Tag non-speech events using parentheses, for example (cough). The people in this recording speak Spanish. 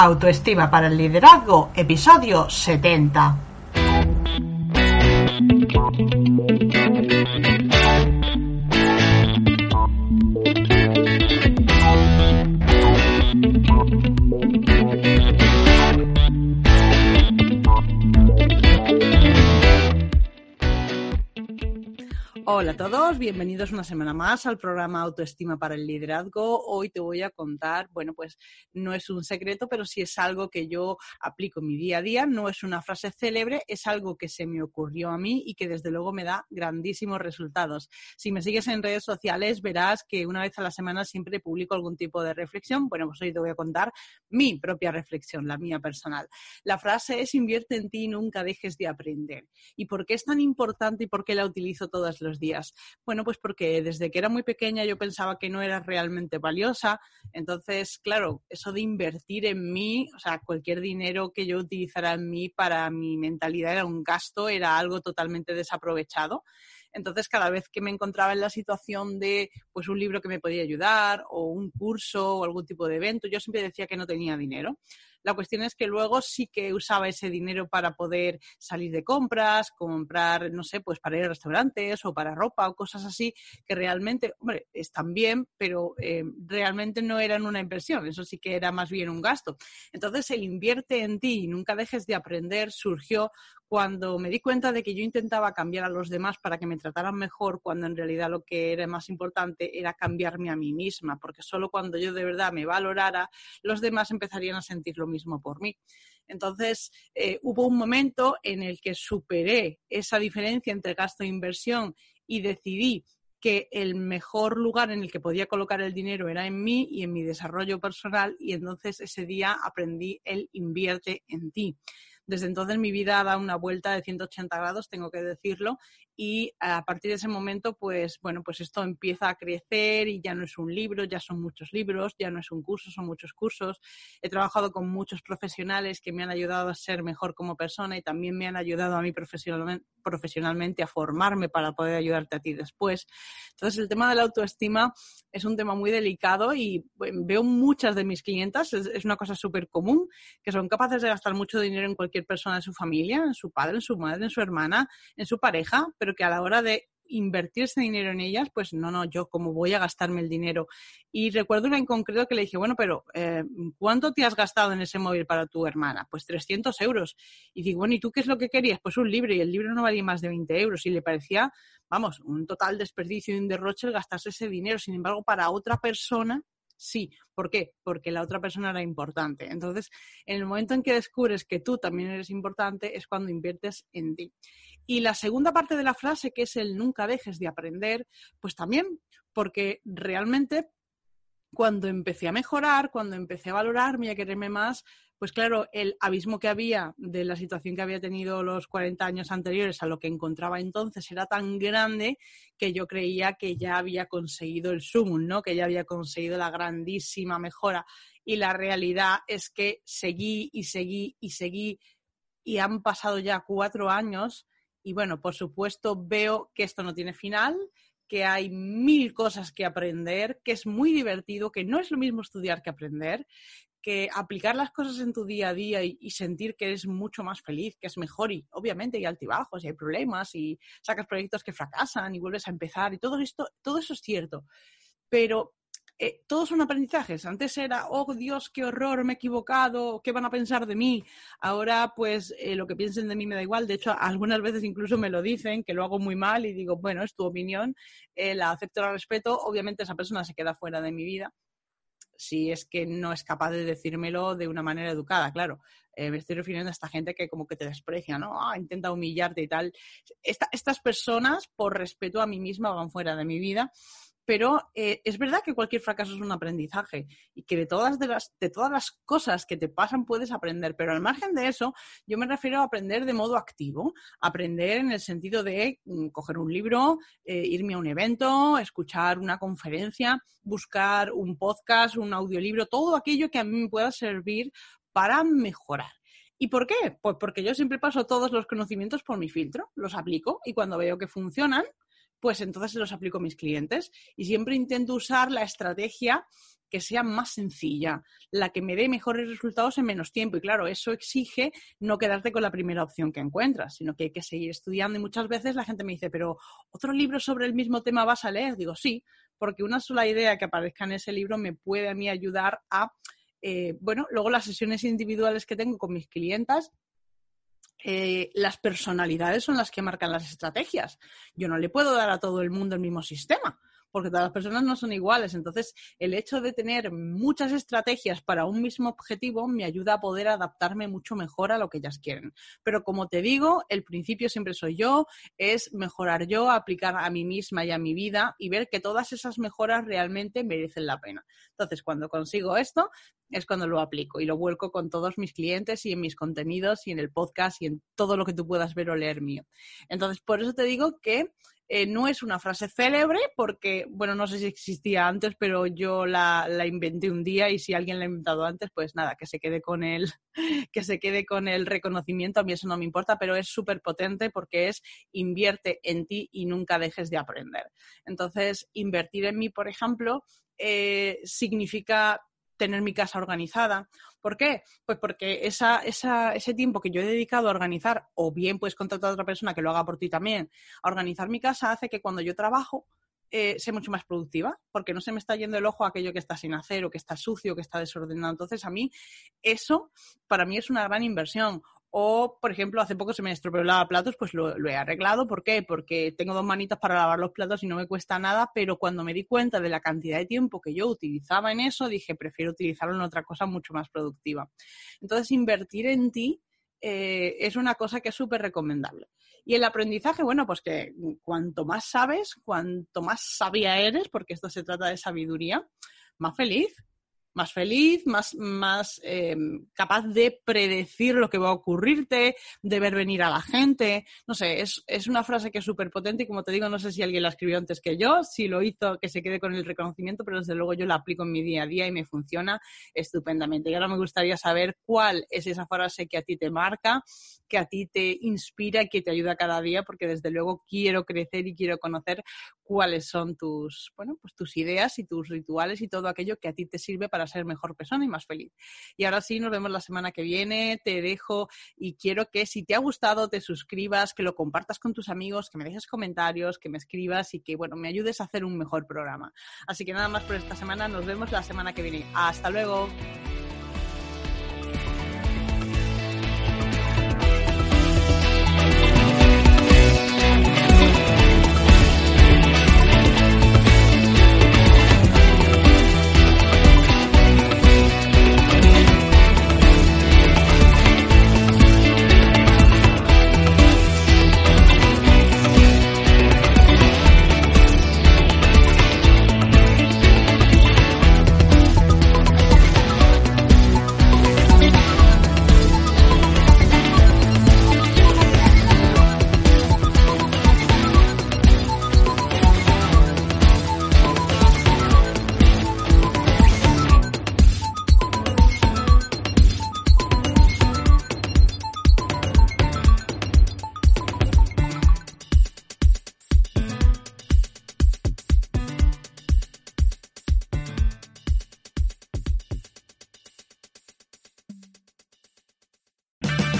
Autoestima para el liderazgo, episodio 70. Todos, bienvenidos una semana más al programa Autoestima para el Liderazgo. Hoy te voy a contar, bueno, pues no es un secreto, pero sí es algo que yo aplico mi día a día, no es una frase célebre, es algo que se me ocurrió a mí y que desde luego me da grandísimos resultados. Si me sigues en redes sociales, verás que una vez a la semana siempre publico algún tipo de reflexión. Bueno, pues hoy te voy a contar mi propia reflexión, la mía personal. La frase es invierte en ti y nunca dejes de aprender. ¿Y por qué es tan importante y por qué la utilizo todos los días? Bueno, pues porque desde que era muy pequeña yo pensaba que no era realmente valiosa. Entonces, claro, eso de invertir en mí, o sea, cualquier dinero que yo utilizara en mí para mi mentalidad era un gasto, era algo totalmente desaprovechado. Entonces, cada vez que me encontraba en la situación de pues un libro que me podía ayudar o un curso o algún tipo de evento, yo siempre decía que no tenía dinero. La cuestión es que luego sí que usaba ese dinero para poder salir de compras, comprar, no sé, pues para ir a restaurantes o para ropa o cosas así, que realmente, hombre, están bien, pero eh, realmente no eran una inversión, eso sí que era más bien un gasto. Entonces, el invierte en ti y nunca dejes de aprender surgió cuando me di cuenta de que yo intentaba cambiar a los demás para que me trataran mejor, cuando en realidad lo que era más importante era cambiarme a mí misma, porque solo cuando yo de verdad me valorara, los demás empezarían a sentir lo mismo por mí. Entonces, eh, hubo un momento en el que superé esa diferencia entre gasto e inversión y decidí que el mejor lugar en el que podía colocar el dinero era en mí y en mi desarrollo personal y entonces ese día aprendí el invierte en ti. Desde entonces mi vida da una vuelta de 180 grados, tengo que decirlo, y a partir de ese momento, pues bueno, pues esto empieza a crecer y ya no es un libro, ya son muchos libros, ya no es un curso, son muchos cursos. He trabajado con muchos profesionales que me han ayudado a ser mejor como persona y también me han ayudado a mí profesionalmente, profesionalmente a formarme para poder ayudarte a ti después. Entonces, el tema de la autoestima es un tema muy delicado y veo muchas de mis clientas, es, es una cosa súper común, que son capaces de gastar mucho dinero en cualquier persona de su familia, en su padre, en su madre, en su hermana, en su pareja, pero que a la hora de invertir ese dinero en ellas, pues no, no, yo cómo voy a gastarme el dinero. Y recuerdo una en concreto que le dije, bueno, pero eh, ¿cuánto te has gastado en ese móvil para tu hermana? Pues 300 euros. Y digo, bueno, ¿y tú qué es lo que querías? Pues un libro y el libro no valía más de 20 euros y le parecía, vamos, un total desperdicio y un derroche el gastarse ese dinero. Sin embargo, para otra persona sí. ¿Por qué? Porque la otra persona era importante. Entonces, en el momento en que descubres que tú también eres importante, es cuando inviertes en ti. Y la segunda parte de la frase, que es el nunca dejes de aprender, pues también, porque realmente cuando empecé a mejorar, cuando empecé a valorarme y a quererme más, pues claro, el abismo que había de la situación que había tenido los 40 años anteriores a lo que encontraba entonces era tan grande que yo creía que ya había conseguido el sumum, ¿no? Que ya había conseguido la grandísima mejora. Y la realidad es que seguí y seguí y seguí y han pasado ya cuatro años y bueno, por supuesto veo que esto no tiene final, que hay mil cosas que aprender, que es muy divertido, que no es lo mismo estudiar que aprender, que aplicar las cosas en tu día a día y, sentir que eres mucho más feliz, que es mejor y obviamente hay altibajos y hay problemas y sacas proyectos que fracasan y vuelves a empezar y todo esto, todo eso es cierto. Pero eh, todos son aprendizajes. Antes era, oh Dios, qué horror, me he equivocado, ¿qué van a pensar de mí? Ahora, pues eh, lo que piensen de mí me da igual. De hecho, algunas veces incluso me lo dicen, que lo hago muy mal y digo, bueno, es tu opinión, eh, la acepto, la respeto. Obviamente esa persona se queda fuera de mi vida si es que no es capaz de decírmelo de una manera educada, claro. me estoy refiriendo a esta gente que como que te desprecia, ¿no? Ah, intenta humillarte y tal. estas personas, por respeto a mí misma, van fuera de mi vida pero eh, es verdad que cualquier fracaso es un aprendizaje y que de todas, las, de todas las cosas que te pasan puedes aprender, pero al margen de eso, yo me refiero a aprender de modo activo, aprender en el sentido de mm, coger un libro, eh, irme a un evento, escuchar una conferencia, buscar un podcast, un audiolibro, todo aquello que a mí me pueda servir para mejorar. ¿Y por qué? Pues porque yo siempre paso todos los conocimientos por mi filtro, los aplico y cuando veo que funcionan, pues entonces los aplico a mis clientes y siempre intento usar la estrategia que sea más sencilla, la que me dé mejores resultados en menos tiempo. Y claro, eso exige no quedarte con la primera opción que encuentras, sino que hay que seguir estudiando. Y muchas veces la gente me dice, pero ¿otro libro sobre el mismo tema vas a leer? Digo, sí, porque una sola idea que aparezca en ese libro me puede a mí ayudar a, eh, bueno, luego las sesiones individuales que tengo con mis clientas eh, las personalidades son las que marcan las estrategias. Yo no le puedo dar a todo el mundo el mismo sistema porque todas las personas no son iguales. Entonces, el hecho de tener muchas estrategias para un mismo objetivo me ayuda a poder adaptarme mucho mejor a lo que ellas quieren. Pero como te digo, el principio siempre soy yo, es mejorar yo, aplicar a mí misma y a mi vida y ver que todas esas mejoras realmente merecen la pena. Entonces, cuando consigo esto, es cuando lo aplico y lo vuelco con todos mis clientes y en mis contenidos y en el podcast y en todo lo que tú puedas ver o leer mío. Entonces, por eso te digo que eh, no es una frase célebre porque, bueno, no sé si existía antes, pero yo la, la, inventé un día y si alguien la ha inventado antes, pues nada, que se quede con el, (laughs) que se quede con el reconocimiento, a mí eso no me importa, pero es súper potente porque es invierte en ti y nunca dejes de aprender. Entonces, invertir en mí, por ejemplo, eh, significa tener mi casa organizada. ¿Por qué? Pues porque esa, ese tiempo que yo he dedicado a organizar, o bien puedes contratar a otra persona que lo haga por ti también, a organizar mi casa hace que cuando yo trabajo eh, sea mucho más productiva, porque no se me está yendo el ojo a aquello que está sin hacer o que está sucio, que está desordenado. Entonces, a mí, eso para mí es una gran inversión. O, por ejemplo, hace poco se me estropeó el lavaplatos, pues lo, he arreglado. ¿Por qué? Porque tengo dos manitas para lavar los platos y no me cuesta nada, pero cuando me di cuenta de la cantidad de tiempo que yo utilizaba en eso, dije, prefiero utilizarlo en otra cosa mucho más productiva. Entonces, invertir en ti eh, es una cosa que es súper recomendable. Y el aprendizaje, bueno, pues que cuanto más sabes, cuanto más sabia eres, porque esto se trata de sabiduría, más feliz, más feliz, más, más eh, capaz de predecir lo que va a ocurrirte, de ver venir a la gente. No sé, es, es una frase que es súper potente y como te digo, no sé si alguien la escribió antes que yo, si lo hizo, que se quede con el reconocimiento, pero desde luego yo la aplico en mi día a día y me funciona estupendamente. Y ahora me gustaría saber cuál es esa frase que a ti te marca, que a ti te inspira y que te ayuda cada día, porque desde luego quiero crecer y quiero conocer cuáles son tus, bueno, pues tus ideas y tus rituales y todo aquello que a ti te sirve para ser mejor persona y más feliz. Y ahora sí, nos vemos la semana que viene. Te dejo y quiero que si te ha gustado te suscribas, que lo compartas con tus amigos, que me dejes comentarios, que me escribas y que, bueno, me ayudes a hacer un mejor programa. Así que nada más por esta semana. Nos vemos la semana que viene. Hasta luego.